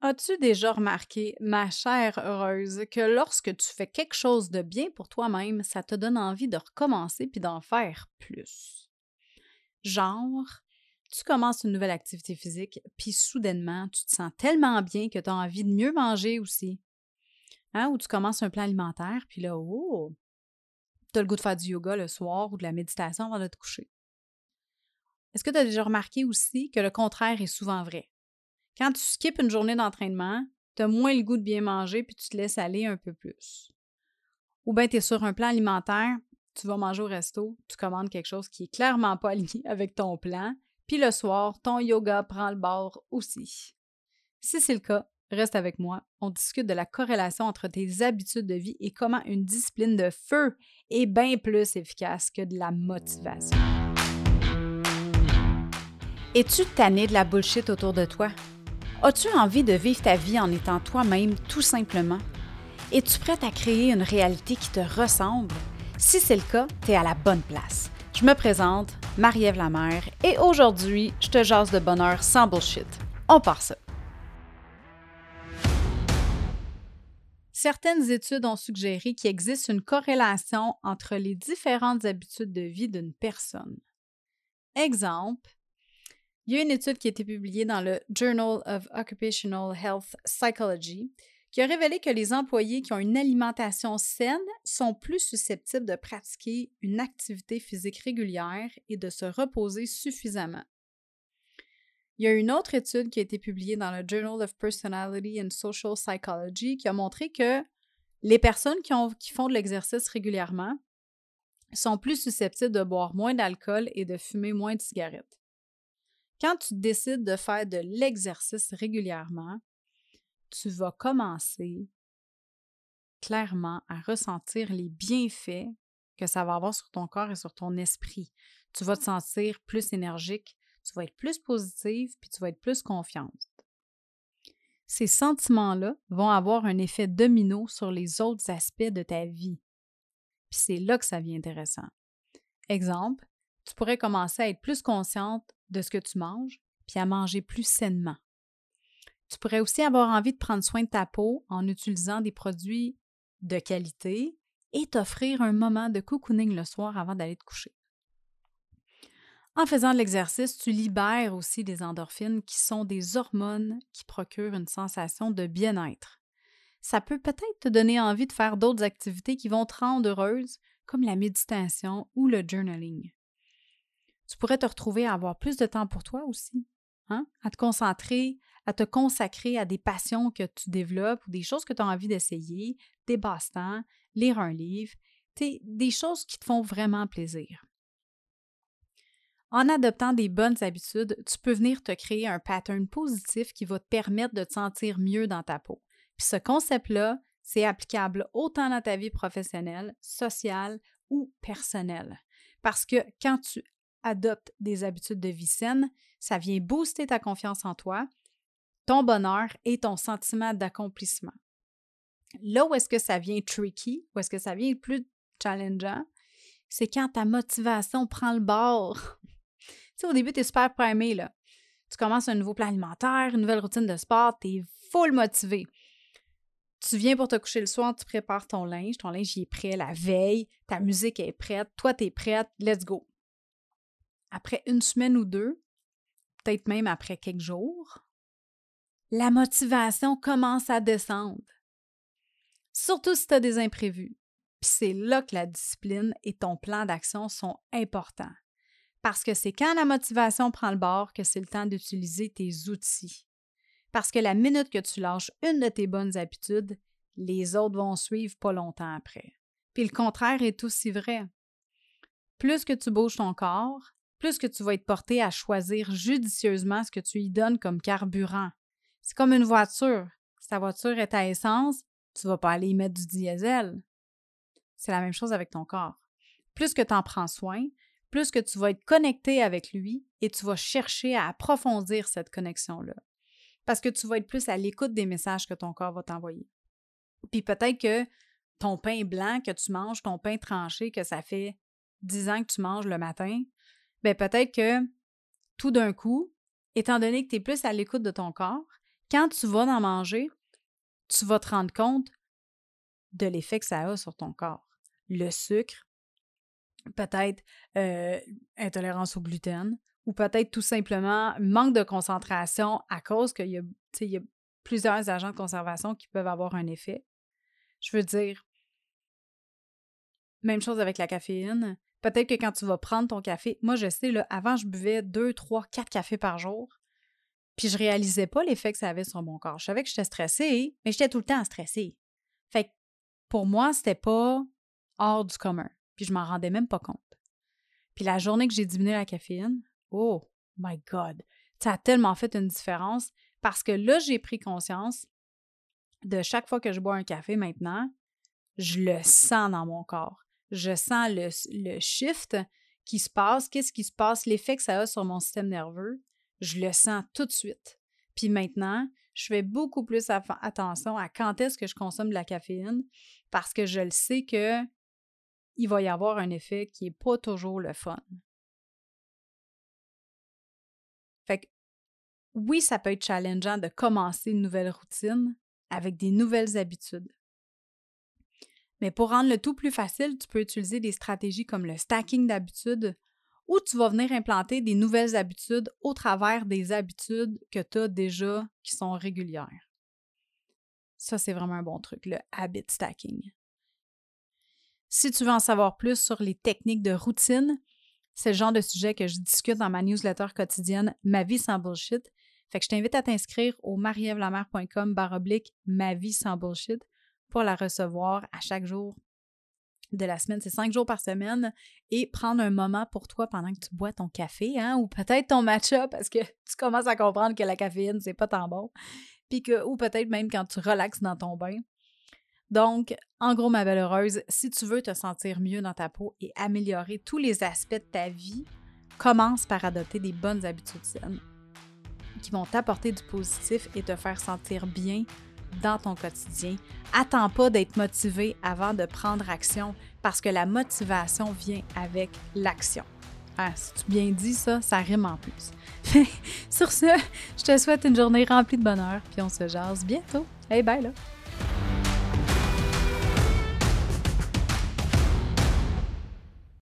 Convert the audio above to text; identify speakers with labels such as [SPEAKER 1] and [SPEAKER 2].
[SPEAKER 1] As-tu déjà remarqué, ma chère heureuse, que lorsque tu fais quelque chose de bien pour toi-même, ça te donne envie de recommencer puis d'en faire plus? Genre, tu commences une nouvelle activité physique, puis soudainement, tu te sens tellement bien que tu as envie de mieux manger aussi. Hein? Ou tu commences un plan alimentaire, puis là, oh, tu as le goût de faire du yoga le soir ou de la méditation avant de te coucher. Est-ce que tu as déjà remarqué aussi que le contraire est souvent vrai? Quand tu skippes une journée d'entraînement, tu as moins le goût de bien manger puis tu te laisses aller un peu plus. Ou bien tu es sur un plan alimentaire, tu vas manger au resto, tu commandes quelque chose qui est clairement pas aligné avec ton plan, puis le soir, ton yoga prend le bord aussi. Si c'est le cas, reste avec moi. On discute de la corrélation entre tes habitudes de vie et comment une discipline de feu est bien plus efficace que de la motivation. Es-tu tanné de la bullshit autour de toi? As-tu envie de vivre ta vie en étant toi-même tout simplement? Es-tu prête à créer une réalité qui te ressemble? Si c'est le cas, tu à la bonne place. Je me présente, Marie-Ève Lamère, et aujourd'hui, je te jase de bonheur sans bullshit. On part ça. Certaines études ont suggéré qu'il existe une corrélation entre les différentes habitudes de vie d'une personne. Exemple, il y a une étude qui a été publiée dans le Journal of Occupational Health Psychology qui a révélé que les employés qui ont une alimentation saine sont plus susceptibles de pratiquer une activité physique régulière et de se reposer suffisamment. Il y a une autre étude qui a été publiée dans le Journal of Personality and Social Psychology qui a montré que les personnes qui, font de l'exercice régulièrement sont plus susceptibles de boire moins d'alcool et de fumer moins de cigarettes. Quand tu décides de faire de l'exercice régulièrement, tu vas commencer clairement à ressentir les bienfaits que ça va avoir sur ton corps et sur ton esprit. Tu vas te sentir plus énergique, tu vas être plus positive, puis tu vas être plus confiante. Ces sentiments-là vont avoir un effet domino sur les autres aspects de ta vie. Puis c'est là que ça devient intéressant. Exemple, tu pourrais commencer à être plus consciente de ce que tu manges, puis à manger plus sainement. Tu pourrais aussi avoir envie de prendre soin de ta peau en utilisant des produits de qualité et t'offrir un moment de cocooning le soir avant d'aller te coucher. En faisant de l'exercice, tu libères aussi des endorphines qui sont des hormones qui procurent une sensation de bien-être. Ça peut peut-être te donner envie de faire d'autres activités qui vont te rendre heureuse, comme la méditation ou le journaling tu pourrais te retrouver à avoir plus de temps pour toi aussi, hein? à te concentrer, à te consacrer à des passions que tu développes ou des choses que tu as envie d'essayer, des basse-temps, lire un livre, des choses qui te font vraiment plaisir. En adoptant des bonnes habitudes, tu peux venir te créer un pattern positif qui va te permettre de te sentir mieux dans ta peau. Puis ce concept-là, c'est applicable autant dans ta vie professionnelle, sociale ou personnelle. Parce que quand tu adopte des habitudes de vie saines, ça vient booster ta confiance en toi, ton bonheur et ton sentiment d'accomplissement. Là où est-ce que ça vient tricky, où est-ce que ça vient plus challengeant, c'est quand ta motivation prend le bord. tu sais, au début, tu es super primé, là. Tu commences un nouveau plan alimentaire, une nouvelle routine de sport, tu es full motivé. Tu viens pour te coucher le soir, tu prépares ton linge, ton linge est prêt la veille, ta musique est prête, toi tu es prête, let's go après une semaine ou deux, peut-être même après quelques jours, la motivation commence à descendre. Surtout si tu as des imprévus. Puis c'est là que la discipline et ton plan d'action sont importants. Parce que c'est quand la motivation prend le bord que c'est le temps d'utiliser tes outils. Parce que la minute que tu lâches une de tes bonnes habitudes, les autres vont suivre pas longtemps après. Puis le contraire est aussi vrai. Plus que tu bouges ton corps, plus que tu vas être porté à choisir judicieusement ce que tu y donnes comme carburant. C'est comme une voiture. Si ta voiture est à essence, tu ne vas pas aller y mettre du diesel. C'est la même chose avec ton corps. Plus que tu en prends soin, plus que tu vas être connecté avec lui et tu vas chercher à approfondir cette connexion-là. Parce que tu vas être plus à l'écoute des messages que ton corps va t'envoyer. Puis peut-être que ton pain blanc que tu manges, ton pain tranché que ça fait 10 ans que tu manges le matin, ben peut-être que tout d'un coup, étant donné que tu es plus à l'écoute de ton corps, quand tu vas en manger, tu vas te rendre compte de l'effet que ça a sur ton corps. Le sucre, peut-être euh, intolérance au gluten, ou peut-être tout simplement manque de concentration à cause qu'il y, y a plusieurs agents de conservation qui peuvent avoir un effet. Je veux dire, même chose avec la caféine. Peut-être que quand tu vas prendre ton café, moi je sais, là, avant je buvais deux, trois, quatre cafés par jour, puis je réalisais pas l'effet que ça avait sur mon corps. Je savais que j'étais stressée, mais j'étais tout le temps stressée. Fait que pour moi, c'était pas hors du commun. Puis je m'en rendais même pas compte. Puis la journée que j'ai diminué la caféine, oh my God, ça a tellement fait une différence parce que là, j'ai pris conscience de chaque fois que je bois un café maintenant, je le sens dans mon corps je sens le, shift qui se passe, qu'est-ce qui se passe, l'effet que ça a sur mon système nerveux, je le sens tout de suite. Puis maintenant, je fais beaucoup plus attention à quand est-ce que je consomme de la caféine parce que je le sais que il va y avoir un effet qui n'est pas toujours le fun. Fait que oui, ça peut être challengeant de commencer une nouvelle routine avec des nouvelles habitudes. Mais pour rendre le tout plus facile, tu peux utiliser des stratégies comme le stacking d'habitudes ou tu vas venir implanter des nouvelles habitudes au travers des habitudes que tu as déjà qui sont régulières. Ça, c'est vraiment un bon truc, le habit stacking. Si tu veux en savoir plus sur les techniques de routine, c'est le genre de sujet que je discute dans ma newsletter quotidienne Ma vie sans bullshit. Fait que je t'invite à t'inscrire au marievlamer.com baroblique Ma vie sans bullshit pour la recevoir à chaque jour de la semaine. C'est cinq jours par semaine et prendre un moment pour toi pendant que tu bois ton café, hein, ou peut-être ton matcha parce que tu commences à comprendre que la caféine, c'est pas tant bon. Ou peut-être même quand tu relaxes dans ton bain. Donc, en gros, ma belle heureuse, si tu veux te sentir mieux dans ta peau et améliorer tous les aspects de ta vie, commence par adopter des bonnes habitudes saines qui vont t'apporter du positif et te faire sentir bien dans ton quotidien. Attends pas d'être motivé avant de prendre action parce que la motivation vient avec l'action. Ah, si tu bien dis ça, ça rime en plus. Sur ce, je te souhaite une journée remplie de bonheur, puis on se jase bientôt. Hey, bye là!